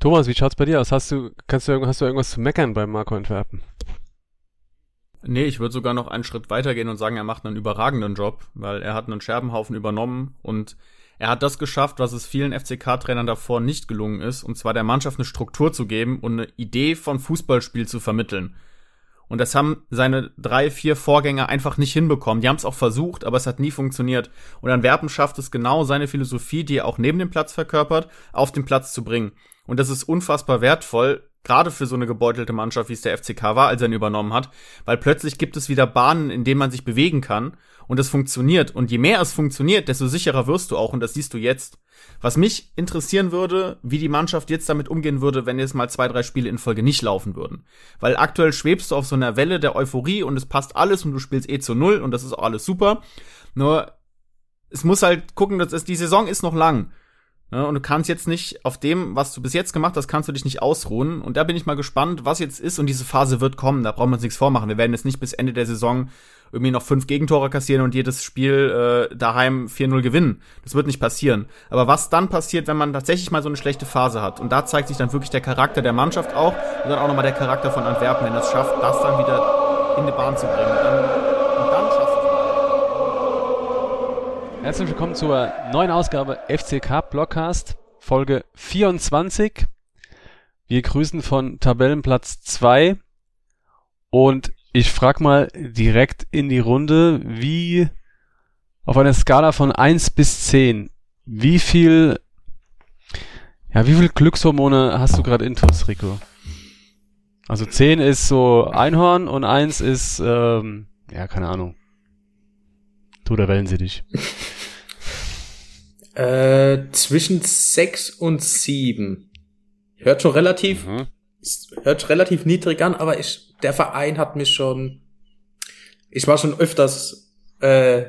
Thomas, wie schaut's bei dir aus? Hast du, kannst du, hast du irgendwas zu meckern beim Marco Antwerpen? Nee, ich würde sogar noch einen Schritt weitergehen und sagen, er macht einen überragenden Job, weil er hat einen Scherbenhaufen übernommen und er hat das geschafft, was es vielen FCK-Trainern davor nicht gelungen ist, und zwar der Mannschaft eine Struktur zu geben und eine Idee von Fußballspiel zu vermitteln. Und das haben seine drei, vier Vorgänger einfach nicht hinbekommen. Die haben es auch versucht, aber es hat nie funktioniert. Und Antwerpen schafft es genau, seine Philosophie, die er auch neben dem Platz verkörpert, auf den Platz zu bringen. Und das ist unfassbar wertvoll, gerade für so eine gebeutelte Mannschaft, wie es der FCK war, als er ihn übernommen hat, weil plötzlich gibt es wieder Bahnen, in denen man sich bewegen kann und es funktioniert. Und je mehr es funktioniert, desto sicherer wirst du auch und das siehst du jetzt. Was mich interessieren würde, wie die Mannschaft jetzt damit umgehen würde, wenn jetzt mal zwei, drei Spiele in Folge nicht laufen würden. Weil aktuell schwebst du auf so einer Welle der Euphorie und es passt alles und du spielst eh zu null und das ist auch alles super. Nur, es muss halt gucken, dass es, die Saison ist noch lang. Ja, und du kannst jetzt nicht auf dem, was du bis jetzt gemacht hast, kannst du dich nicht ausruhen. Und da bin ich mal gespannt, was jetzt ist. Und diese Phase wird kommen. Da brauchen wir uns nichts vormachen. Wir werden jetzt nicht bis Ende der Saison irgendwie noch fünf Gegentore kassieren und jedes Spiel äh, daheim 4-0 gewinnen. Das wird nicht passieren. Aber was dann passiert, wenn man tatsächlich mal so eine schlechte Phase hat? Und da zeigt sich dann wirklich der Charakter der Mannschaft auch und dann auch nochmal der Charakter von Antwerpen, wenn es schafft, das dann wieder in die Bahn zu bringen. Dann Herzlich willkommen zur neuen Ausgabe FCK Blockcast, Folge 24. Wir grüßen von Tabellenplatz 2 und ich frag mal direkt in die Runde, wie auf einer Skala von 1 bis 10, wie viel, ja, wie viel Glückshormone hast du gerade intus, Rico? Also 10 ist so Einhorn und 1 ist, ähm, ja, keine Ahnung. Du, da wählen sie dich. äh, zwischen 6 und 7. Hört schon relativ, mhm. hört relativ niedrig an, aber ich der Verein hat mich schon, ich war schon öfters äh,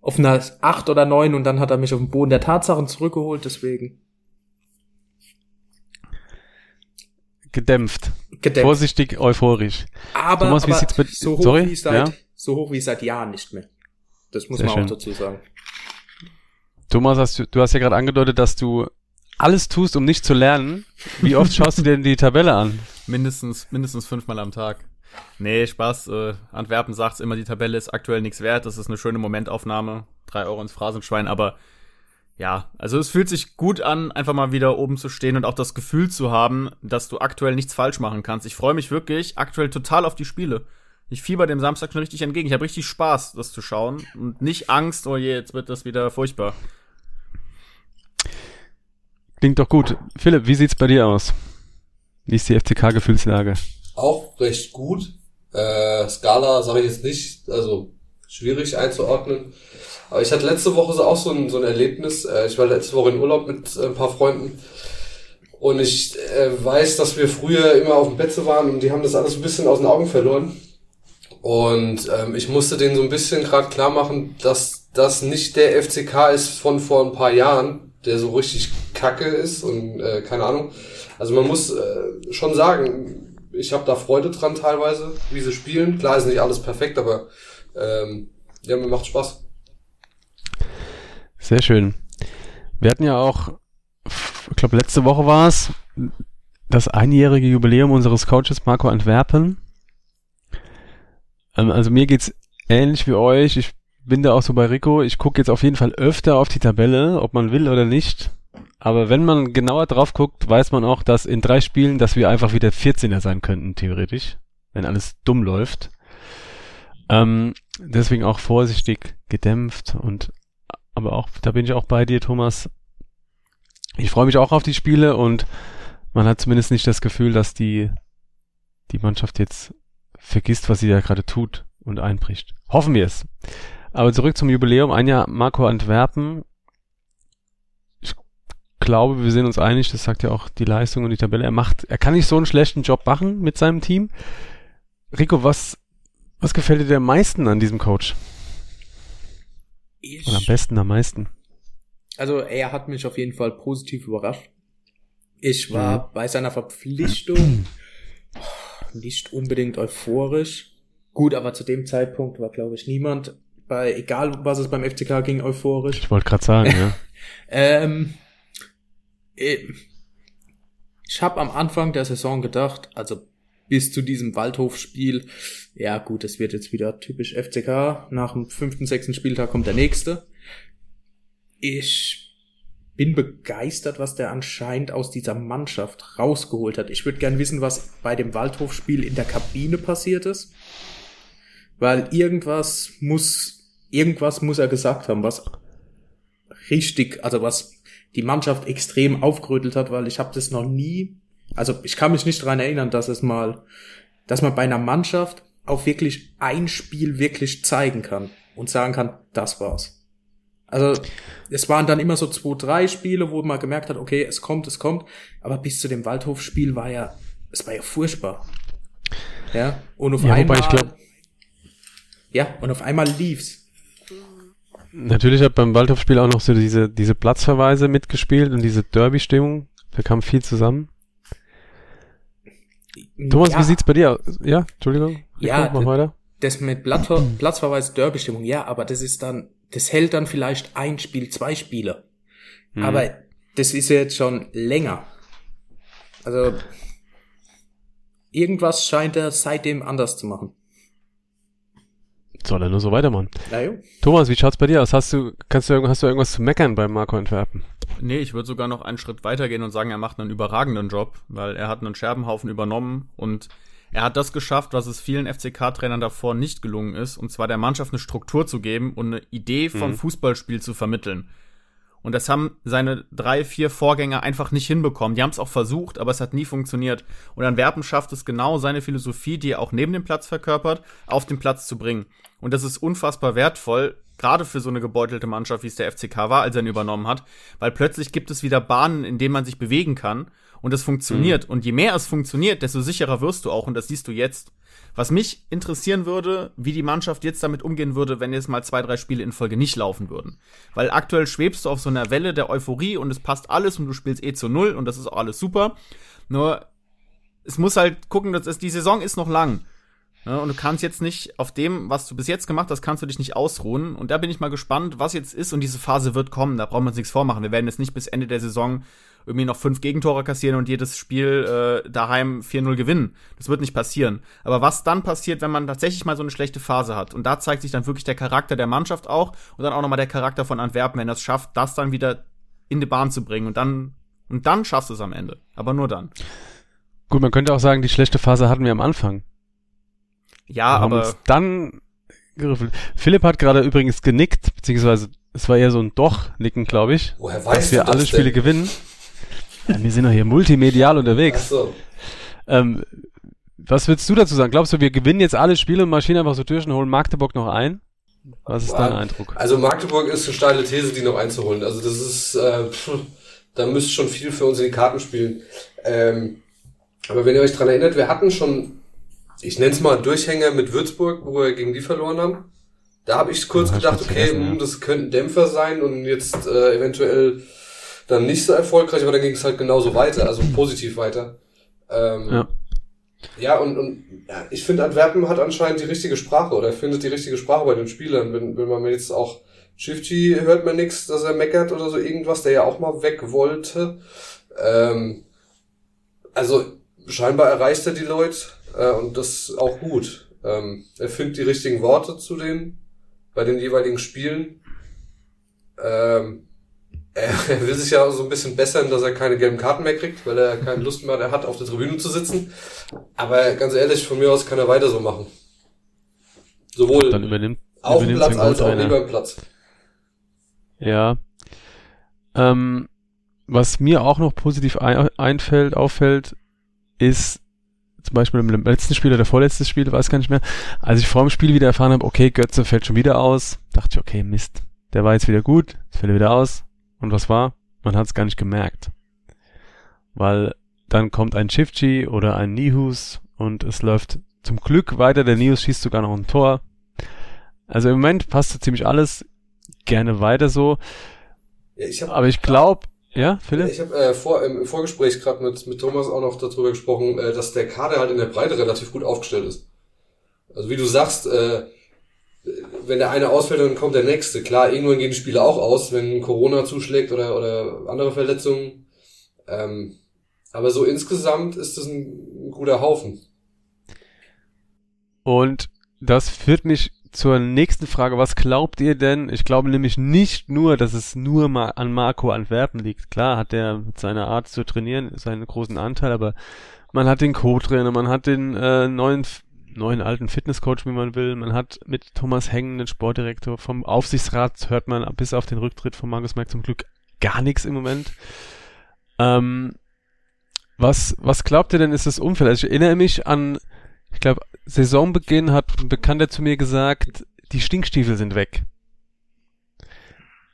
auf einer acht oder neun und dann hat er mich auf den Boden der Tatsachen zurückgeholt, deswegen. Gedämpft. Gedämpft. Vorsichtig euphorisch. Aber, Thomas, aber so, hoch Sorry? Wie seit, ja? so hoch wie seit Jahren nicht mehr. Das muss Sehr man schön. auch dazu sagen. Thomas, hast du, du hast ja gerade angedeutet, dass du alles tust, um nicht zu lernen. Wie oft schaust du dir denn die Tabelle an? Mindestens, mindestens fünfmal am Tag. Nee, Spaß. Äh, Antwerpen sagt immer, die Tabelle ist aktuell nichts wert. Das ist eine schöne Momentaufnahme. Drei Euro ins Phrasenschwein. Aber ja, also es fühlt sich gut an, einfach mal wieder oben zu stehen und auch das Gefühl zu haben, dass du aktuell nichts falsch machen kannst. Ich freue mich wirklich aktuell total auf die Spiele. Ich fieber dem Samstag schon richtig entgegen. Ich habe richtig Spaß, das zu schauen und nicht Angst, oh je, jetzt wird das wieder furchtbar. Klingt doch gut. Philipp, wie sieht's bei dir aus? Wie ist die FCK-Gefühlslage? Auch recht gut. Äh, Skala sage ich jetzt nicht, also schwierig einzuordnen. Aber ich hatte letzte Woche so auch so ein, so ein Erlebnis. Äh, ich war letzte Woche in Urlaub mit äh, ein paar Freunden. Und ich äh, weiß, dass wir früher immer auf dem Betze waren und die haben das alles ein bisschen aus den Augen verloren. Und ähm, ich musste denen so ein bisschen gerade klar machen, dass das nicht der FCK ist von vor ein paar Jahren, der so richtig kacke ist und äh, keine Ahnung. Also man muss äh, schon sagen, ich habe da Freude dran teilweise, wie sie spielen. Klar ist nicht alles perfekt, aber ähm, ja, mir macht Spaß. Sehr schön. Wir hatten ja auch, ich glaube letzte Woche war es, das einjährige Jubiläum unseres Coaches Marco Antwerpen. Ähm, also mir geht's ähnlich wie euch. Ich bin da auch so bei Rico. Ich gucke jetzt auf jeden Fall öfter auf die Tabelle, ob man will oder nicht. Aber wenn man genauer drauf guckt, weiß man auch, dass in drei Spielen, dass wir einfach wieder 14er sein könnten, theoretisch, wenn alles dumm läuft. Ähm, deswegen auch vorsichtig gedämpft und aber auch, da bin ich auch bei dir, Thomas. Ich freue mich auch auf die Spiele und man hat zumindest nicht das Gefühl, dass die, die Mannschaft jetzt vergisst, was sie da gerade tut und einbricht. Hoffen wir es. Aber zurück zum Jubiläum. Ein Jahr Marco Antwerpen glaube, wir sind uns einig, das sagt ja auch die Leistung und die Tabelle. Er macht, er kann nicht so einen schlechten Job machen mit seinem Team. Rico, was, was gefällt dir am meisten an diesem Coach? Ich, Oder am besten am meisten? Also, er hat mich auf jeden Fall positiv überrascht. Ich war mhm. bei seiner Verpflichtung nicht unbedingt euphorisch. Gut, aber zu dem Zeitpunkt war, glaube ich, niemand bei, egal was es beim FCK ging, euphorisch. Ich wollte gerade sagen, ja. ähm, äh, Ich habe am Anfang der Saison gedacht, also bis zu diesem Waldhof-Spiel, ja gut, es wird jetzt wieder typisch FCK. Nach dem fünften, sechsten Spieltag kommt der nächste. Ich bin begeistert, was der anscheinend aus dieser Mannschaft rausgeholt hat. Ich würde gern wissen, was bei dem Waldhof-Spiel in der Kabine passiert ist. Weil irgendwas muss, irgendwas muss er gesagt haben, was richtig, also was die Mannschaft extrem aufgerüttelt hat, weil ich habe das noch nie, also ich kann mich nicht dran erinnern, dass es mal, dass man bei einer Mannschaft auch wirklich ein Spiel wirklich zeigen kann und sagen kann, das war's. Also es waren dann immer so zwei, drei Spiele, wo man gemerkt hat, okay, es kommt, es kommt, aber bis zu dem Waldhof-Spiel war ja, es war ja furchtbar. Ja, und auf Ja, einmal, glaub- ja, und auf einmal lief's. Natürlich hat beim Waldhof-Spiel auch noch so diese, diese Platzverweise mitgespielt und diese Derby-Stimmung. Da kam viel zusammen. Thomas, ja, wie sieht's bei dir aus? Ja, Entschuldigung. Ja, mach weiter. das mit Plattver Platzverweis Derby-Stimmung, ja, aber das ist dann, das hält dann vielleicht ein Spiel, zwei Spiele. Mhm. Aber das ist ja jetzt schon länger. Also irgendwas scheint er seitdem anders zu machen. Soll er nur so weitermachen. Na jo. Thomas, wie schaut's bei dir aus? Hast du, kannst du, irgend- hast du irgendwas zu meckern beim Marco Antwerpen? Nee, ich würde sogar noch einen Schritt weitergehen und sagen, er macht einen überragenden Job, weil er hat einen Scherbenhaufen übernommen und er hat das geschafft, was es vielen FCK-Trainern davor nicht gelungen ist, und zwar der Mannschaft eine Struktur zu geben und eine Idee vom Fußballspiel zu vermitteln. Und das haben seine drei, vier Vorgänger einfach nicht hinbekommen. Die haben es auch versucht, aber es hat nie funktioniert. Und Antwerpen schafft es genau, seine Philosophie, die er auch neben dem Platz verkörpert, auf den Platz zu bringen. Und das ist unfassbar wertvoll, gerade für so eine gebeutelte Mannschaft, wie es der FCK war, als er ihn übernommen hat, weil plötzlich gibt es wieder Bahnen, in denen man sich bewegen kann und es funktioniert. Und je mehr es funktioniert, desto sicherer wirst du auch und das siehst du jetzt. Was mich interessieren würde, wie die Mannschaft jetzt damit umgehen würde, wenn jetzt mal zwei, drei Spiele in Folge nicht laufen würden. Weil aktuell schwebst du auf so einer Welle der Euphorie und es passt alles und du spielst eh zu null und das ist auch alles super. Nur, es muss halt gucken, dass es, die Saison ist noch lang. Ne, und du kannst jetzt nicht auf dem, was du bis jetzt gemacht hast, kannst du dich nicht ausruhen. Und da bin ich mal gespannt, was jetzt ist. Und diese Phase wird kommen. Da brauchen wir uns nichts vormachen. Wir werden jetzt nicht bis Ende der Saison irgendwie noch fünf Gegentore kassieren und jedes Spiel äh, daheim 4-0 gewinnen. Das wird nicht passieren. Aber was dann passiert, wenn man tatsächlich mal so eine schlechte Phase hat? Und da zeigt sich dann wirklich der Charakter der Mannschaft auch und dann auch nochmal der Charakter von Antwerpen, wenn er es schafft, das dann wieder in die Bahn zu bringen. Und dann, und dann schaffst du es am Ende. Aber nur dann. Gut, man könnte auch sagen, die schlechte Phase hatten wir am Anfang. Ja, Wir haben aber uns dann geriffelt. Philipp hat gerade übrigens genickt, beziehungsweise es war eher so ein Doch-Nicken, glaube ich. Woher dass weißt wir du das alle Spiele denn? gewinnen. Ja, wir sind doch hier multimedial Ach unterwegs. so. Ähm, was willst du dazu sagen? Glaubst du, wir gewinnen jetzt alle Spiele und marschieren einfach so durch und holen Magdeburg noch ein? Was ist dein Eindruck? Also Magdeburg ist eine steile These, die noch einzuholen. Also das ist, äh, pff, da müsste schon viel für uns in die Karten spielen. Ähm, aber wenn ihr euch dran erinnert, wir hatten schon, ich nenne es mal Durchhänger mit Würzburg, wo wir gegen die verloren haben. Da habe ich kurz Ja, ich gedacht, okay, ja. hm, das könnten Dämpfer sein und jetzt äh, eventuell dann nicht so erfolgreich, aber dann ging es halt genauso weiter, also positiv weiter. Ähm, Ja. ja, und, und ja, ich finde, Antwerpen hat anscheinend die richtige Sprache oder findet die richtige Sprache bei den Spielern. Wenn, wenn man mir jetzt auch Shifty hört man nichts, dass er meckert oder so irgendwas, der ja auch mal weg wollte. Ähm, also scheinbar erreicht er die Leute äh, und das ist auch gut. Ähm, er findet die richtigen Worte zu den bei den jeweiligen Spielen. Ähm, er, will sich ja so ein bisschen bessern, dass er keine gelben Karten mehr kriegt, weil er keine Lust mehr hat, auf der Tribüne zu sitzen. Aber ganz ehrlich, von mir aus kann er weiter so machen. Sowohl Dann übernimmt, auf dem Platz als auch neben dem Platz. Ja. Ähm, was mir auch noch positiv ein, einfällt, auffällt, ist zum Beispiel im letzten Spiel oder vorletztes Spiel, weiß gar nicht mehr, als ich vor dem Spiel wieder erfahren habe, okay, Götze fällt schon wieder aus, dachte ich, okay, Mist, der war jetzt wieder gut, jetzt fällt er wieder aus. Und was war? Man hat es gar nicht gemerkt. Weil dann kommt ein Chifchi oder ein Nihus und es läuft zum Glück weiter. Der Nihus schießt sogar noch ein Tor. Also im Moment passt so ziemlich alles gerne weiter so. Ich hab, Aber ich glaube, ja, Philipp? Ich habe äh, vor, im Vorgespräch gerade mit, mit Thomas auch noch darüber gesprochen, äh, dass der Kader halt in der Breite relativ gut aufgestellt ist. Also wie du sagst, äh, wenn der eine ausfällt, dann kommt der nächste. Klar, irgendwann gehen die Spiele auch aus, wenn Corona zuschlägt oder, oder andere Verletzungen. Ähm, Aber so insgesamt ist es ein, ein guter Haufen. Und das führt mich zur nächsten Frage. Was glaubt ihr denn? Ich glaube nämlich nicht nur, dass es nur mal an Marco Antwerpen liegt. Klar hat er mit seiner Art zu trainieren seinen großen Anteil, aber man hat den Co-Trainer, man hat den äh, neuen neuen alten Fitnesscoach, wie man will. Man hat mit Thomas Hengen den Sportdirektor vom Aufsichtsrat, hört man bis auf den Rücktritt von Markus Merck zum Glück gar nichts im Moment. Ähm, was, was glaubt ihr denn ist das Umfeld? Also ich erinnere mich an, ich glaube, Saisonbeginn hat ein Bekannter zu mir gesagt, die Stinkstiefel sind weg.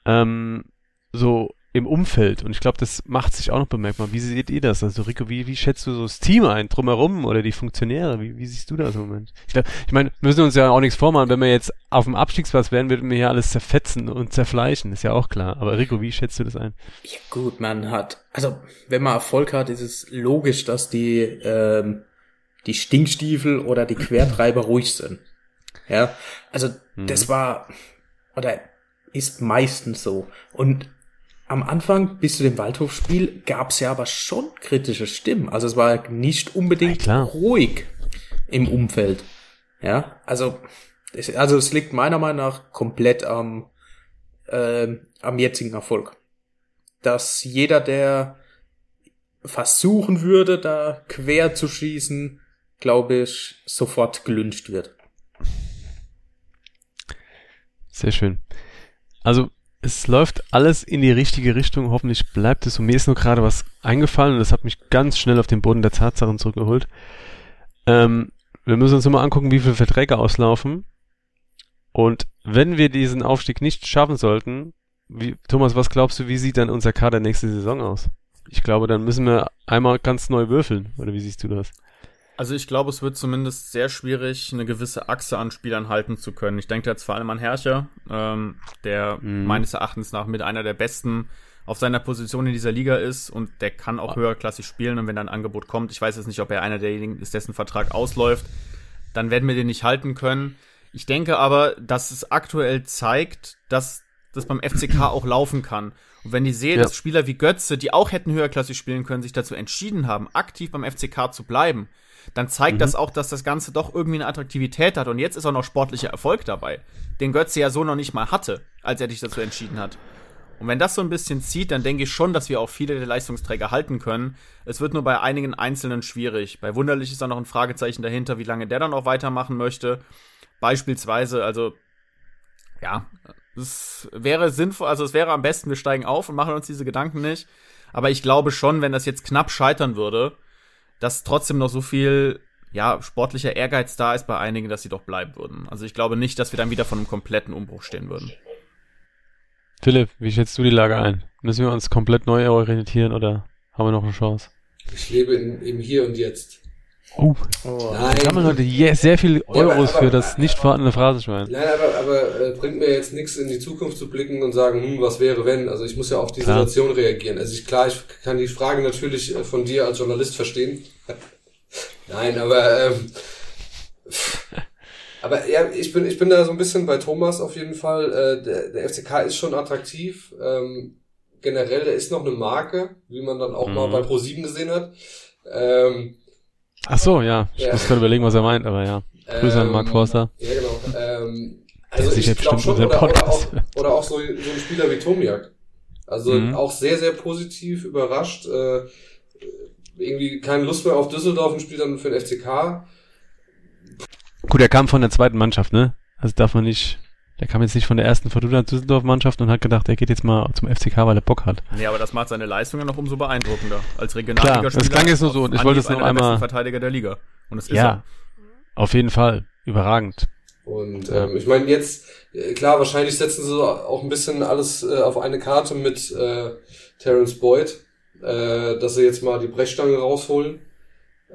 Ähm, so im Umfeld. Und ich glaube, das macht sich auch noch bemerkbar. Wie seht ihr das? Also Rico, wie, wie schätzt du so das Team ein, drumherum oder die Funktionäre? Wie, wie siehst du das im Moment? Ich, glaub, ich meine, wir müssen uns ja auch nichts vormachen. Wenn wir jetzt auf dem Abstiegsplatz wären, würden wir hier alles zerfetzen und zerfleischen. Ist ja auch klar. Aber Rico, wie schätzt du das ein? Ja gut, man hat, also wenn man Erfolg hat, ist es logisch, dass die, ähm, die Stinkstiefel oder die Quertreiber ruhig sind. Ja, also mhm. das war, oder ist meistens so. Und am Anfang bis zu dem Waldhofspiel gab es ja aber schon kritische Stimmen. Also es war nicht unbedingt ja, ruhig im Umfeld. Ja, also es, also es liegt meiner Meinung nach komplett am äh, am jetzigen Erfolg, dass jeder, der versuchen würde, da quer zu schießen, glaube ich, sofort gelünscht wird. Sehr schön. Also es läuft alles in die richtige Richtung. Hoffentlich bleibt es so. Mir ist nur gerade was eingefallen und das hat mich ganz schnell auf den Boden der Tatsachen zurückgeholt. Ähm, wir müssen uns mal angucken, wie viele Verträge auslaufen. Und wenn wir diesen Aufstieg nicht schaffen sollten, wie, Thomas, was glaubst du, wie sieht dann unser Kader nächste Saison aus? Ich glaube, dann müssen wir einmal ganz neu würfeln. Oder wie siehst du das? Also ich glaube, es wird zumindest sehr schwierig, eine gewisse Achse an Spielern halten zu können. Ich denke jetzt vor allem an Herrscher, ähm, der mhm. meines Erachtens nach mit einer der besten auf seiner Position in dieser Liga ist und der kann auch höherklassig spielen und wenn dann ein Angebot kommt, ich weiß jetzt nicht, ob er einer derjenigen ist, dessen Vertrag ausläuft, dann werden wir den nicht halten können. Ich denke aber, dass es aktuell zeigt, dass das beim FCK auch laufen kann. Und wenn die sehen, ja. dass Spieler wie Götze, die auch hätten höherklassig spielen können, sich dazu entschieden haben, aktiv beim FCK zu bleiben, dann zeigt mhm. das auch, dass das Ganze doch irgendwie eine Attraktivität hat. Und jetzt ist auch noch sportlicher Erfolg dabei, den Götze ja so noch nicht mal hatte, als er sich dazu entschieden hat. Und wenn das so ein bisschen zieht, dann denke ich schon, dass wir auch viele der Leistungsträger halten können. Es wird nur bei einigen Einzelnen schwierig. Bei Wunderlich ist da noch ein Fragezeichen dahinter, wie lange der dann auch weitermachen möchte. Beispielsweise, also, ja, es wäre sinnvoll, also es wäre am besten, wir steigen auf und machen uns diese Gedanken nicht. Aber ich glaube schon, wenn das jetzt knapp scheitern würde, dass trotzdem noch so viel ja, sportlicher Ehrgeiz da ist bei einigen, dass sie doch bleiben würden. Also ich glaube nicht, dass wir dann wieder von einem kompletten Umbruch stehen würden. Philipp, wie schätzt du die Lage ein? Müssen wir uns komplett neu orientieren oder haben wir noch eine Chance? Ich lebe in, im Hier und Jetzt. Oh, oh. Nein. Wir haben heute sehr viel Euros ja, aber, aber, für das nicht vorhandene Phrasenschwein. Nein, aber, aber äh, bringt mir jetzt nichts in die Zukunft zu blicken und sagen, hm, was wäre wenn? Also ich muss ja auf die klar. Situation reagieren. Also ich, klar, ich kann die Frage natürlich äh, von dir als Journalist verstehen. Nein, aber ähm, aber ja, ich bin ich bin da so ein bisschen bei Thomas auf jeden Fall. Äh, der, der FCK ist schon attraktiv. Ähm, generell, der ist noch eine Marke, wie man dann auch mhm. mal bei Pro7 gesehen hat. Ähm, Ach so, ja. Ich ja. muss gerade überlegen, was er meint, aber ja. Grüße ähm, an Mark Forster. Ja, genau. Ähm, also ich glaube schon, oder, oder, auch, oder auch so, so ein Spieler wie Tomiak. Also mhm. auch sehr, sehr positiv überrascht. Äh, irgendwie keine Lust mehr auf Düsseldorf und spielt dann für den FCK. Gut, er kam von der zweiten Mannschaft, ne? Also darf man nicht der kam jetzt nicht von der ersten Fortuna Düsseldorf-Mannschaft und hat gedacht, er geht jetzt mal zum FCK, weil er Bock hat. Nee, aber das macht seine Leistungen noch umso beeindruckender. Als Regionalligaspieler. Klar, das klang jetzt nur so und ich wollte es noch einmal. Verteidiger der Liga. Und es ist ja, er. auf jeden Fall. Überragend. Und ähm, ich meine jetzt, äh, klar, wahrscheinlich setzen sie auch ein bisschen alles äh, auf eine Karte mit äh, Terence Boyd, äh, dass sie jetzt mal die Brechstange rausholen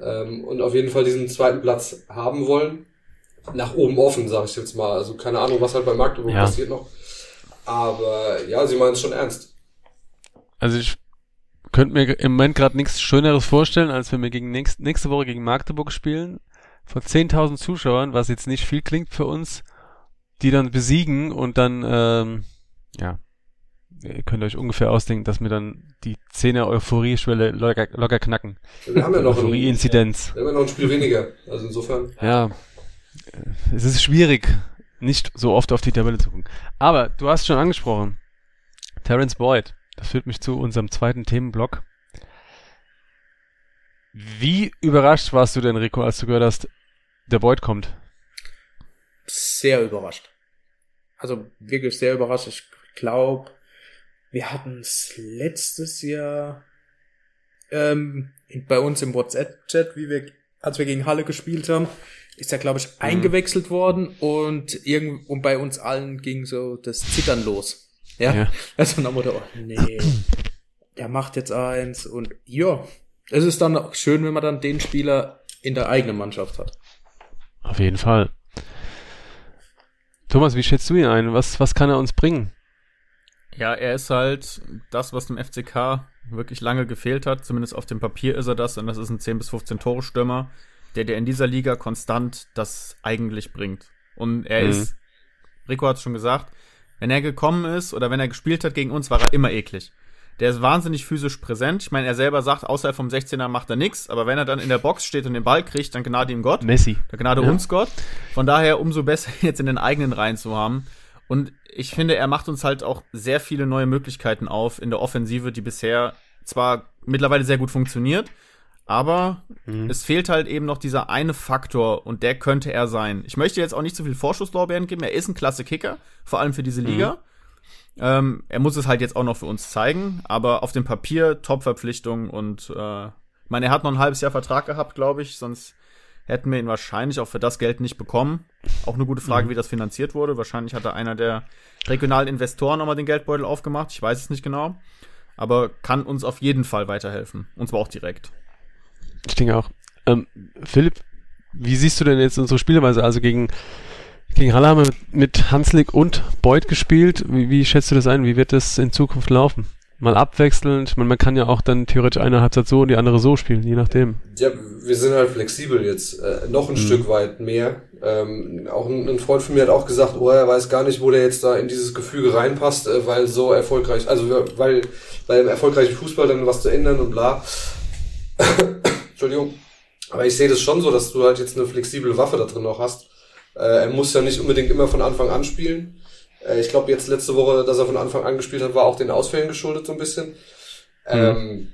ähm, und auf jeden Fall diesen zweiten Platz haben wollen nach oben offen, sage ich jetzt mal. Also keine Ahnung, was halt bei Magdeburg ja. passiert noch. Aber ja, sie meinen es schon ernst. Also ich könnte mir im Moment gerade nichts Schöneres vorstellen, als wenn wir gegen nächst, nächste Woche gegen Magdeburg spielen, vor 10.000 Zuschauern, was jetzt nicht viel klingt für uns, die dann besiegen und dann, ähm, ja, ihr könnt euch ungefähr ausdenken, dass wir dann die 10er Euphorie-Schwelle locker, locker knacken. Wir haben ja noch ein, Euphorie-Inzidenz. wir haben ja noch ein Spiel weniger. Also insofern. Ja, es ist schwierig, nicht so oft auf die Tabelle zu gucken. Aber du hast schon angesprochen, Terence Boyd. Das führt mich zu unserem zweiten Themenblock. Wie überrascht warst du denn, Rico, als du gehört hast, der Boyd kommt? Sehr überrascht. Also wirklich sehr überrascht. Ich glaube, wir hatten es letztes Jahr ähm, bei uns im WhatsApp-Chat, wie wir, als wir gegen Halle gespielt haben, ist er, glaube ich, eingewechselt worden und irgend und bei uns allen ging so das Zittern los. Ja. Ja. Also dann wurde, oh nee, der macht jetzt eins und ja, es ist dann auch schön, wenn man dann den Spieler in der eigenen Mannschaft hat. Auf jeden Fall. Thomas, wie schätzt du ihn ein? Was, was kann er uns bringen? Ja, er ist halt das, was dem FCK wirklich lange gefehlt hat. Zumindest auf dem Papier ist er das. Und das ist ein 10 bis 15 Tore Stürmer, der dir in dieser Liga konstant das eigentlich bringt. Und er Mhm. ist, Rico hat es schon gesagt, wenn er gekommen ist oder wenn er gespielt hat gegen uns, war er immer eklig. Der ist wahnsinnig physisch präsent. Ich meine, er selber sagt, außerhalb vom 16er macht er nichts, aber wenn er dann in der Box steht und den Ball kriegt, dann gnade ihm Gott. Messi. Der Gnade Ja. uns Gott. Von daher umso besser jetzt in den eigenen Reihen zu haben. Und ich finde, er macht uns halt auch sehr viele neue Möglichkeiten auf in der Offensive, die bisher zwar mittlerweile sehr gut funktioniert, aber Mhm. es fehlt halt eben noch dieser eine Faktor und der könnte er sein. Ich möchte jetzt auch nicht zu viel Vorschusslorbeeren geben. Er ist ein klasse Kicker, vor allem für diese Liga. Ähm, er muss es halt jetzt auch noch für uns zeigen, aber auf dem Papier Top-Verpflichtung und äh, ich meine, er hat noch ein halbes Jahr Vertrag gehabt, glaube ich, sonst hätten wir ihn wahrscheinlich auch für das Geld nicht bekommen. Auch eine gute Frage, wie das finanziert wurde. Wahrscheinlich hat da einer der regionalen Investoren nochmal den Geldbeutel aufgemacht. Ich weiß es nicht genau. Aber kann uns auf jeden Fall weiterhelfen. Und zwar auch direkt. Ich denke auch. Ähm, Philipp, wie siehst du denn jetzt unsere Spielweise? Also gegen, gegen Halle haben wir mit, mit Hanslik und Beuth gespielt. Wie, wie schätzt du das ein? Wie wird das in Zukunft laufen? Mal abwechselnd. Man, man kann ja auch dann theoretisch eine Halbzeit so und die andere so spielen, je nachdem. Ja, wir sind halt flexibel jetzt, äh, noch ein Stück weit mehr. Ähm, auch ein, ein Freund von mir hat auch gesagt, oh, er weiß gar nicht, wo der jetzt da in dieses Gefüge reinpasst, äh, weil so erfolgreich, also weil, weil im erfolgreichen Fußball dann was zu ändern und bla. Entschuldigung. Aber ich sehe das schon so, dass du halt jetzt eine flexible Waffe da drin noch hast. Äh, er muss ja nicht unbedingt immer von Anfang an spielen. Äh, ich glaube, jetzt letzte Woche, dass er von Anfang an gespielt hat, war auch den Ausfällen geschuldet so ein bisschen. Ähm,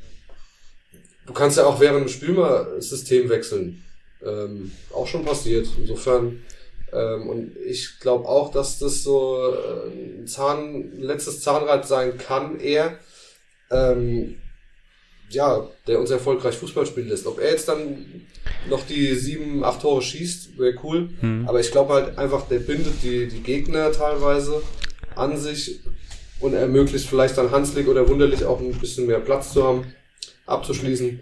du kannst ja auch während dem Spiel mal System wechseln. Ähm, auch schon passiert. Insofern, ähm, und ich glaube auch, dass das so äh, ein Zahn, ein letztes Zahnrad sein kann, eher, ähm, ja, der uns erfolgreich Fußball spielen lässt. Ob er jetzt dann noch die sieben, acht Tore schießt, wäre cool. Aber ich glaube halt einfach, der bindet die, die Gegner teilweise an sich und ermöglicht vielleicht dann Hanslik oder Wunderlich auch ein bisschen mehr Platz zu haben, abzuschließen.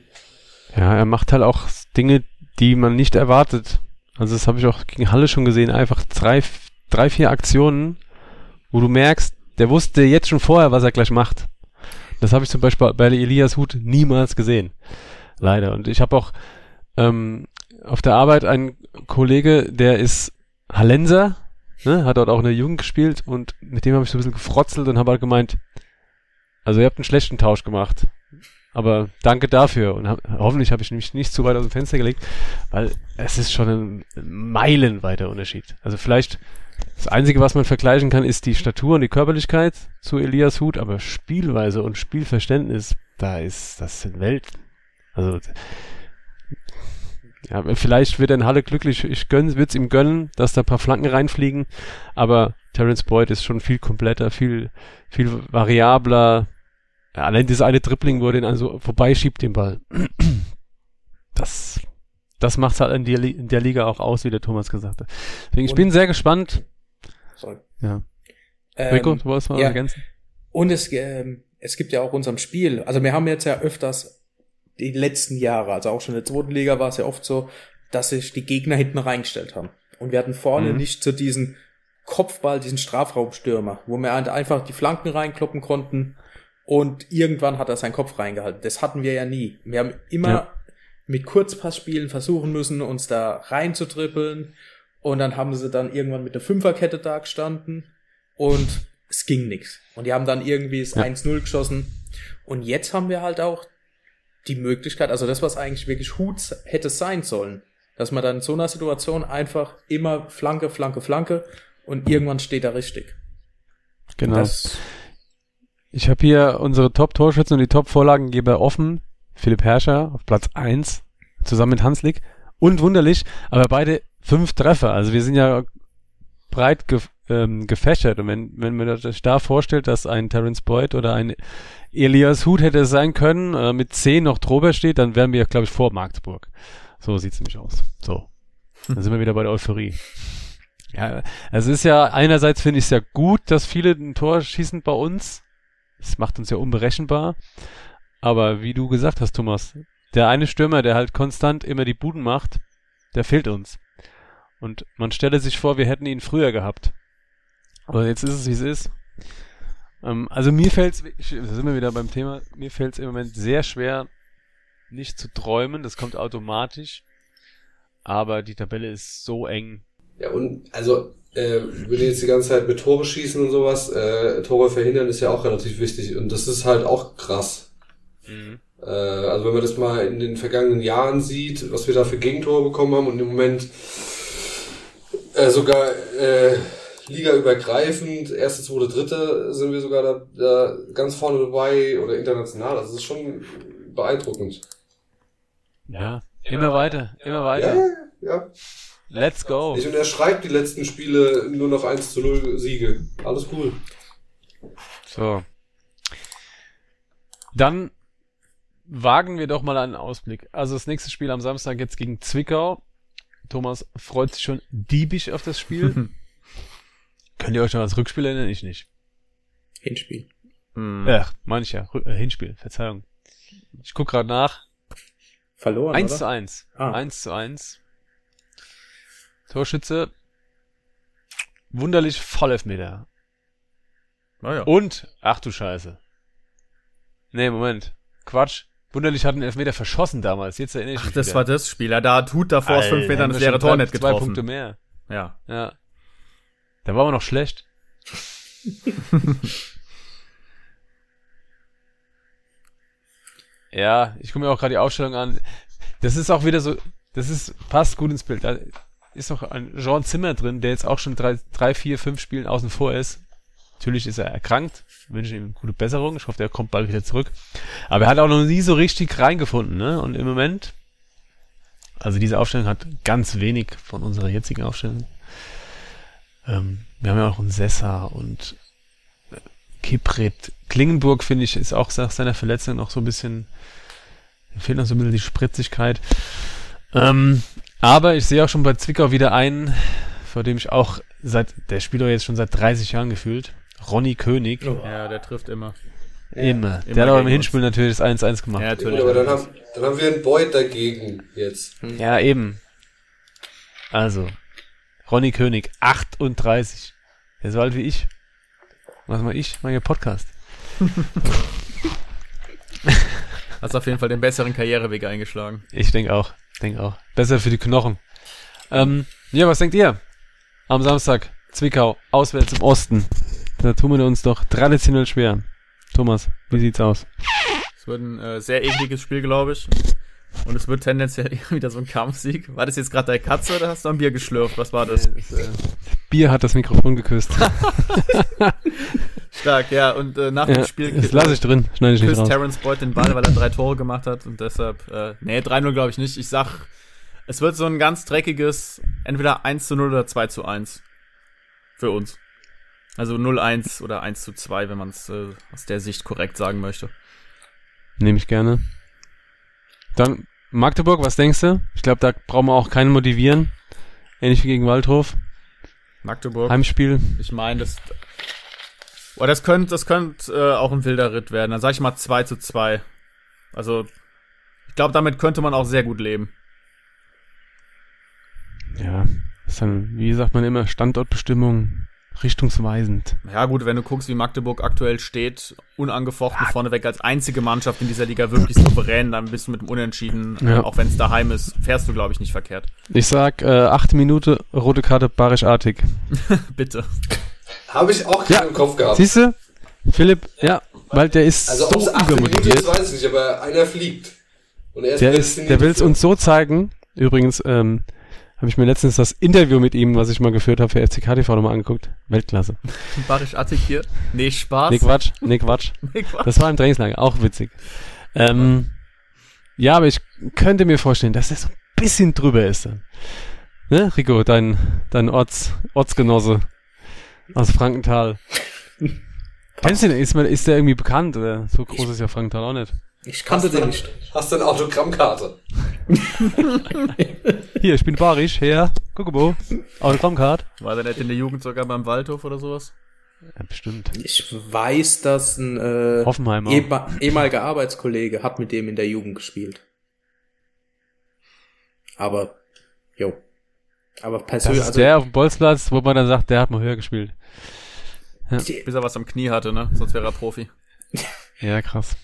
Ja, er macht halt auch Dinge, die man nicht erwartet. Also das habe ich auch gegen Halle schon gesehen. Einfach drei, drei, vier Aktionen, wo du merkst, der wusste jetzt schon vorher, was er gleich macht. Das habe ich zum Beispiel bei Elias Hut niemals gesehen. Leider. Und ich habe auch ähm, auf der Arbeit einen Kollege, der ist Hallenser, ne, hat dort auch in der Jugend gespielt und mit dem habe ich so ein bisschen gefrotzelt und habe halt gemeint, also ihr habt einen schlechten Tausch gemacht. Aber danke dafür. Und hab, hoffentlich habe ich mich nicht zu weit aus dem Fenster gelegt, weil es ist schon ein meilenweiter Unterschied. Also vielleicht das Einzige, was man vergleichen kann, ist die Statur und die Körperlichkeit zu Elias Hut, aber Spielweise und Spielverständnis, da ist das sind Welten. Also ja, vielleicht wird er in Halle glücklich. Ich gönn's, wird's ihm gönnen, dass da ein paar Flanken reinfliegen. Aber Terence Boyd ist schon viel kompletter, viel, viel variabler. Ja, allein dieses eine Dribbling, wo er den also vorbeischiebt, den Ball. Das, das macht's halt in der, in der Liga auch aus, wie der Thomas gesagt hat. Deswegen, ich Und- bin sehr gespannt. Sorry. Ja. Ähm, Rico, du wolltest mal ja. ergänzen? Und es, ähm, es gibt ja auch unserem Spiel, also wir haben jetzt ja öfters die letzten Jahre, also auch schon in der zweiten Liga war es ja oft so, dass sich die Gegner hinten reingestellt haben. Und wir hatten vorne Mhm. nicht so diesen Kopfball, diesen Strafraumstürmer, wo wir halt einfach die Flanken reinkloppen konnten und irgendwann hat er seinen Kopf reingehalten. Das hatten wir ja nie. Wir haben immer Ja. mit Kurzpassspielen versuchen müssen, uns da reinzutrippeln und dann haben sie dann irgendwann mit der Fünferkette da gestanden und es ging nix. Und die haben dann irgendwie das Ja. 1-0 geschossen. Und jetzt haben wir halt auch die Möglichkeit, also das, was eigentlich wirklich Hut hätte sein sollen, dass man dann in so einer Situation einfach immer Flanke, Flanke, Flanke und irgendwann steht er richtig. Genau. Das, Ich habe hier unsere Top-Torschützen und die Top-Vorlagengeber offen. Philipp Herrscher auf Platz 1, zusammen mit Hanslik. Und wunderlich, aber beide fünf Treffer. Also wir sind ja breit ge ähm, gefächert. Und wenn, wenn man sich da vorstellt, dass ein Terence Boyd oder ein Elias Huth hätte sein können, äh, mit 10 noch drüber steht, dann wären wir, glaube ich, vor Magdeburg. So sieht's nämlich aus. So. Dann sind wir wieder bei der Euphorie. Ja, es ist ja, einerseits finde ich es ja gut, dass viele ein Tor schießen bei uns. Das macht uns ja unberechenbar. Aber wie du gesagt hast, Thomas, der eine Stürmer, der halt konstant immer die Buden macht, der fehlt uns. Und man stelle sich vor, wir hätten ihn früher gehabt. Aber jetzt ist es, wie es ist. Ähm, also mir fällt es, da sind wir wieder beim Thema, mir fällt es im Moment sehr schwer, nicht zu träumen. Das kommt automatisch. Aber die Tabelle ist so eng. Ja, und also, äh, ihr jetzt die ganze Zeit mit Tore schießen und sowas, äh, Tore verhindern ist ja auch relativ wichtig. Und das ist halt auch krass. Äh, also wenn man das mal in den vergangenen Jahren sieht, was wir da für Gegentore bekommen haben und im Moment äh, sogar äh, Liga-übergreifend, erste, zweite, dritte, sind wir sogar da, da ganz vorne dabei oder international. Also das ist schon beeindruckend. Ja, immer weiter, immer weiter. ja, ja. Let's go. Ich und er schreibt die letzten Spiele nur noch 1 zu 0 Siege. Alles cool. So. Dann wagen wir doch mal einen Ausblick. Also das nächste Spiel am Samstag jetzt gegen Zwickau. Thomas freut sich schon diebisch auf das Spiel. Könnt ihr euch noch ans Rückspiel erinnern? Ich nicht. Hinspiel. Hm. Ach, meine ich ja. Äh, Hinspiel, Verzeihung. Ich guck gerade nach. Verloren, 1 oder? zu 1. Ah. 1 zu 1. Torschütze. Wunderlich Vollelfmeter. Naja. Und, ach du Scheiße. Nee, Moment. Quatsch. Wunderlich hat einen Elfmeter verschossen damals. Jetzt erinnere ich Ach, mich das wieder. war das Spiel. Ja, da hat Hut davor aus fünf Metern das leere Tor nicht Zwei getroffen. Punkte mehr. Ja. Ja. Da waren wir noch schlecht. ja, ich gucke mir auch gerade die Ausstellung an. Das ist auch wieder so, das ist, passt gut ins Bild. Da ist noch ein Jean Zimmer drin, der jetzt auch schon drei, drei vier, fünf Spielen außen vor ist. Natürlich ist er erkrankt. Ich wünsche ihm gute Besserung. Ich hoffe, der kommt bald wieder zurück. Aber er hat auch noch nie so richtig reingefunden, ne? Und im Moment, also diese Aufstellung hat ganz wenig von unserer jetzigen Aufstellung. Ähm, wir haben ja auch einen Sessa und äh, Kipret. Klingenburg, finde ich, ist auch nach seiner Verletzung noch so ein bisschen, fehlt noch so ein bisschen die Spritzigkeit. Ähm, aber ich sehe auch schon bei Zwickau wieder einen, vor dem ich auch seit, der spielt doch jetzt schon seit 30 Jahren gefühlt. Ronny König. Ja, der trifft immer. Immer. Immer Der hat aber im Hinspiel natürlich das 1-1 gemacht. Ja, Ja, Gut, natürlich. aber dann haben, dann haben wir einen Boyd dagegen jetzt. eben. Also, Ronny König, 38. Der ist so alt wie ich. Was mal ich? Hier Podcast. Hast auf jeden Fall den besseren Karriereweg eingeschlagen. Ich denke auch. Denk auch. Besser für die Knochen. Ähm, ja, was denkt ihr? Am Samstag, Zwickau, auswärts im Osten. Da tun wir uns doch traditionell schwer. Thomas, wie sieht's aus? Es wird ein äh, sehr ekliges Spiel, glaube ich. Und es wird tendenziell wieder so ein Kampfsieg. War das jetzt gerade deine Katze oder hast du ein Bier geschlürft? Was war das? Bier hat das Mikrofon geküsst. Stark, ja. Und äh, nach ja, dem Spiel das lasse ich drin. Schneide ich nicht küsst raus. Terence Boyd den Ball, weil er drei Tore gemacht hat. Und deshalb, äh, nee, 3-0 glaube ich nicht. Ich sag, es wird so ein ganz dreckiges, entweder 1 zu 0 oder 2 zu 1. Für uns. Also 0-1 oder 1 zu 2, wenn man es äh, aus der Sicht korrekt sagen möchte. Nehme ich gerne. Dann Magdeburg, was denkst du? Ich glaube, da brauchen wir auch keinen motivieren. Ähnlich wie gegen Waldhof. Magdeburg. Heimspiel. Ich meine, das. Boah, das könnte das könnt, äh, auch ein wilder Ritt werden. Dann sag ich mal 2 zu 2. Also, ich glaube, damit könnte man auch sehr gut leben. Ja, ist dann, wie sagt man immer, Standortbestimmung richtungsweisend. Ja, gut, wenn du guckst, wie Magdeburg aktuell steht, unangefochten vorneweg als einzige Mannschaft in dieser Liga wirklich souverän, dann bist du mit dem Unentschieden, äh, Ja. auch wenn es daheim ist, fährst du, glaube ich, nicht verkehrt. Ich sag, äh, achte Minute, rote Karte, Barisch Artig. Bitte. Habe ich auch Ja. keinen im Kopf gehabt. Siehst du? Philipp, ja, weil der ist Also so ob es achte Minute ist, übermotiviert. weiß ich nicht, aber einer fliegt. Und er ist Der ist, der will es uns so zeigen. Übrigens, ähm, habe ich mir letztens das Interview mit ihm, was ich mal geführt habe für FCK-TV nochmal angeguckt. Weltklasse. Barisch Attik hier. Nee, Spaß. Nee, Quatsch, nee, Quatsch. Nee, Quatsch. Das war im Trainingslager, auch witzig. Ähm, ja, aber ich könnte mir vorstellen, dass er so ein bisschen drüber ist dann. Ne, Rico, dein, dein Orts, Ortsgenosse aus Frankenthal. Kennst du den? Ist, ist der irgendwie bekannt? Oder so groß ist ja Frankenthal auch nicht. Ich kannte Hast du- den nicht. Hast du eine Autogrammkarte? Hier, ich bin barisch, her. Guck mal, Autogrammcard. War der nicht in der Jugend sogar beim Waldhof oder sowas? Ja, bestimmt. Ich weiß, dass ein äh, Hoffenheimer. ehema- ehemaliger Arbeitskollege hat mit dem in der Jugend gespielt. Aber, jo. Aber Das persönlich, ist also, der auf dem Bolzplatz, wo man dann sagt, der hat mal höher gespielt. die- Bis er was am Knie hatte, ne? Sonst wäre er Profi. Ja, krass.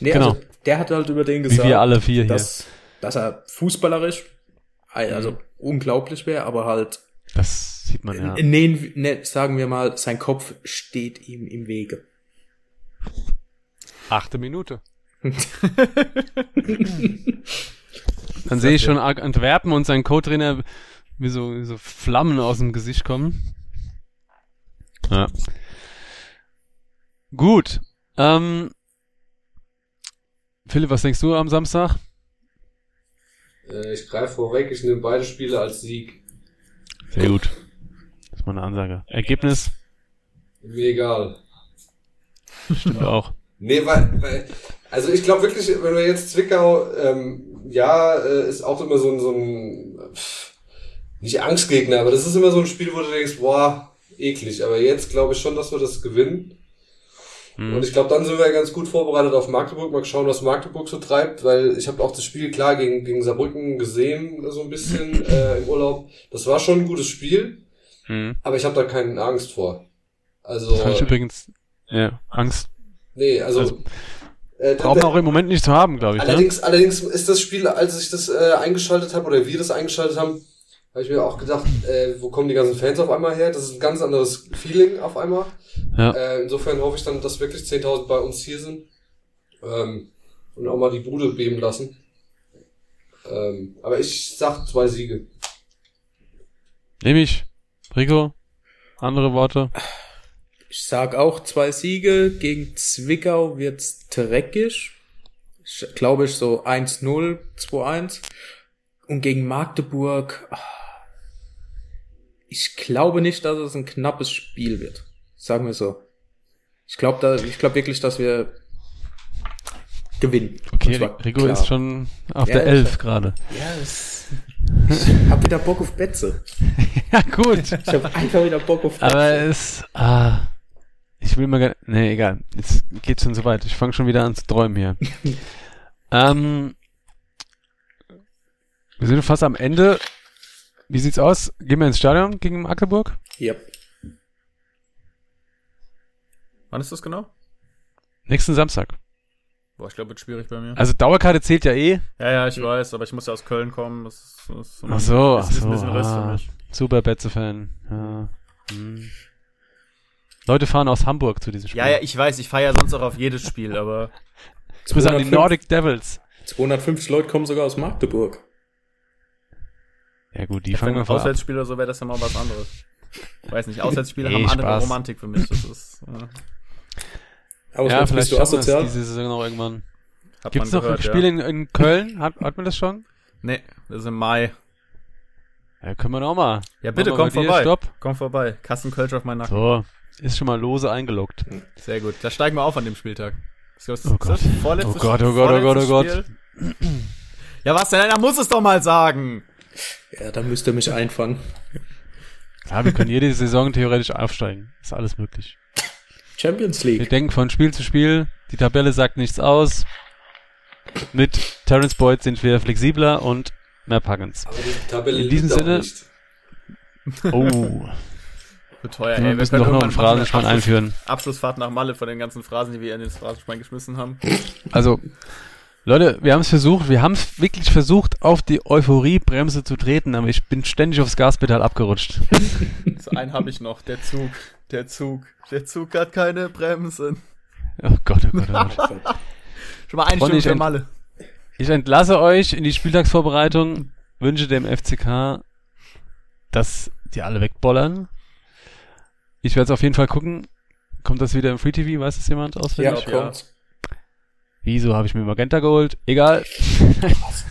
nee, genau. also, der hat halt über den Wie gesagt, wir alle vier hier. dass, dass er fußballerisch, also unglaublich wäre, aber halt, Das sieht man ja. nee, nee, sagen wir mal, sein Kopf steht ihm im Wege. Achte Minute. Dann sehe ich schon Antwerpen und sein Co-Trainer wie so, wie so Flammen aus dem Gesicht kommen. Ja. Gut. Ähm, Philipp, was denkst du am Samstag? Äh, ich greife vorweg, ich nehme beide Spiele als Sieg. Sehr gut. Das ist mal eine Ansage. Ergebnis Mir egal. stimmt auch. Nee, weil, weil also ich glaube wirklich, wenn wir jetzt Zwickau, ähm, ja, äh, ist auch immer so ein, so ein, pff, nicht Angstgegner, aber das ist immer so ein Spiel, wo du denkst, boah, eklig. Aber jetzt glaube ich schon, dass wir das gewinnen. Hm. Und ich glaube, dann sind wir ganz gut vorbereitet auf Magdeburg. Mal schauen, was Magdeburg so treibt, weil ich habe auch das Spiel klar gegen, gegen Saarbrücken gesehen, so ein bisschen äh, im Urlaub. Das war schon ein gutes Spiel, Hm. aber ich habe da keine Angst vor. Also, Das fand ich übrigens, ja, Angst. nee, also, Also, äh, Braucht man auch im Moment nicht zu haben, glaube ich. Ne? Allerdings, allerdings ist das Spiel, als ich das äh, eingeschaltet habe oder wir das eingeschaltet haben, habe ich mir auch gedacht, äh, wo kommen die ganzen Fans auf einmal her? Das ist ein ganz anderes Feeling auf einmal. Ja. Äh, insofern hoffe ich dann, dass wirklich 10.000 bei uns hier sind ähm, und auch mal die Bude beben lassen. Ähm, aber ich sag zwei Siege. Nehme ich. Rico, andere Worte. Ich sag auch zwei Siege. Gegen Zwickau wird's dreckig. Ich glaube ich so 1-0, 2-1. Und gegen Magdeburg, ah, ich glaube nicht, dass es ein knappes Spiel wird. Sagen wir so. Ich glaube da, ich glaube wirklich, dass wir gewinnen. Okay, Rico klar. ist schon auf Ja, der Elf gerade. Ja, es, ich hab wieder Bock auf Betze. Ja, gut. Ich hab einfach wieder Bock auf Betze. Aber es, ah, ich will mal, gar- nee, egal. Jetzt geht's schon so weit. Ich fange schon wieder an zu träumen hier. ähm, wir sind fast am Ende. Wie sieht's aus? Gehen wir ins Stadion gegen Magdeburg? ja. Wann ist das genau? Nächsten Samstag. Boah, ich glaube, wird schwierig bei mir. Also Dauerkarte zählt ja eh. Ja, ja, ich weiß, aber ich muss ja aus Köln kommen. Das ist, das ist Ach so, das ach ist so. ein bisschen Riss für Ah, mich. super Betze-Fan. Ja. Hm. Leute fahren aus Hamburg zu diesem Spiel. Ja, ja, ich weiß, ich feiere sonst auch auf jedes Spiel, aber Grüße an die 205 Nordic Devils. 250 Leute kommen sogar aus Magdeburg. Ja gut, die wenn fangen wir vor ab. Auswärtsspiel oder so wäre das ja mal was anderes. Weiß nicht, Auswärtsspiele Nee, haben andere Spaß. Romantik für mich. Das ist, äh, Auswärts Ja, bist vielleicht du wir es asozial. diese Saison noch irgendwann. hat Gibt's man noch gehört, ein Spiel ja. in, in Köln? Hat, hat man das schon? Nee, das ist im Mai. Ja, können wir noch mal. Ja, bitte, komm vorbei. Stopp. Komm vorbei. Kassenkölsch auf meinen Nacken. So, ist schon mal lose eingeloggt. Sehr gut. Da steigen wir auf an dem Spieltag. Das Oh das Gott. vorletzte Oh Gott, oh Gott, oh Gott, oh Gott. Ja, was denn? Da muss es doch mal sagen. Ja, da müsst ihr mich einfangen. Klar, wir können jede Saison theoretisch aufsteigen. Ist alles möglich. Champions Wir League. denken von Spiel zu Spiel. Die Tabelle sagt nichts aus. Mit Terence Boyd sind wir flexibler und mehr Packens. Aber die Tabelle In diesem Sinne- nicht. Oh, teuer, wir ey. Wir müssen doch noch einen eine einführen. Abschluss, Abschlussfahrt nach Malle von den ganzen Phrasen, die wir in den Phrasenschwein geschmissen haben. Also, Leute, wir haben es versucht, wir haben es wirklich versucht, auf die Euphoriebremse zu treten, aber ich bin ständig aufs Gaspedal abgerutscht. So einen habe ich noch, der Zug. Der Zug. Der Zug hat keine Bremsen. Oh Gott, oh Gott, oh Gott. Schon mal eine ich für Malle. Ich entlasse euch in die Spieltagsvorbereitung, wünsche dem FCK, dass die alle wegbollern. Ich werde es auf jeden Fall gucken. Kommt das wieder im Free TV? Weiß es jemand Ja, auswendig? ja. kommt. Wieso habe ich mir Magenta geholt? Egal.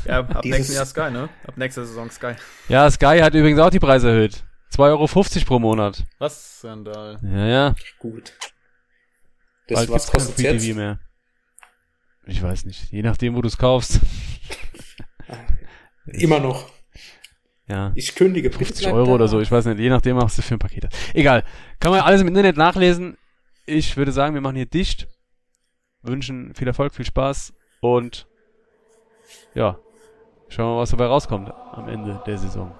Ja, ab nächsten Jahr Sky, ne? Ab nächster Saison Sky. Ja, Sky hat übrigens auch die Preise erhöht. 2,50 Euro pro Monat. Was, Sandal? Ja, ja. Gut. Das, Bald was kein kostet Free jetzt? TV mehr. Ich weiß nicht. Je nachdem, wo du es kaufst. Immer noch. Ja. Ich kündige. bitte 50 bleib Euro da. oder so, ich weiß nicht, je nachdem, was du für ein Paket hast. Egal. Kann man alles im Internet nachlesen. Ich würde sagen, wir machen hier dicht. Wünschen viel Erfolg, viel Spaß und ja, schauen wir mal, was dabei rauskommt am Ende der Saison.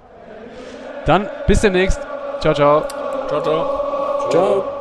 Dann bis demnächst. Ciao, ciao. Ciao, ciao. Ciao.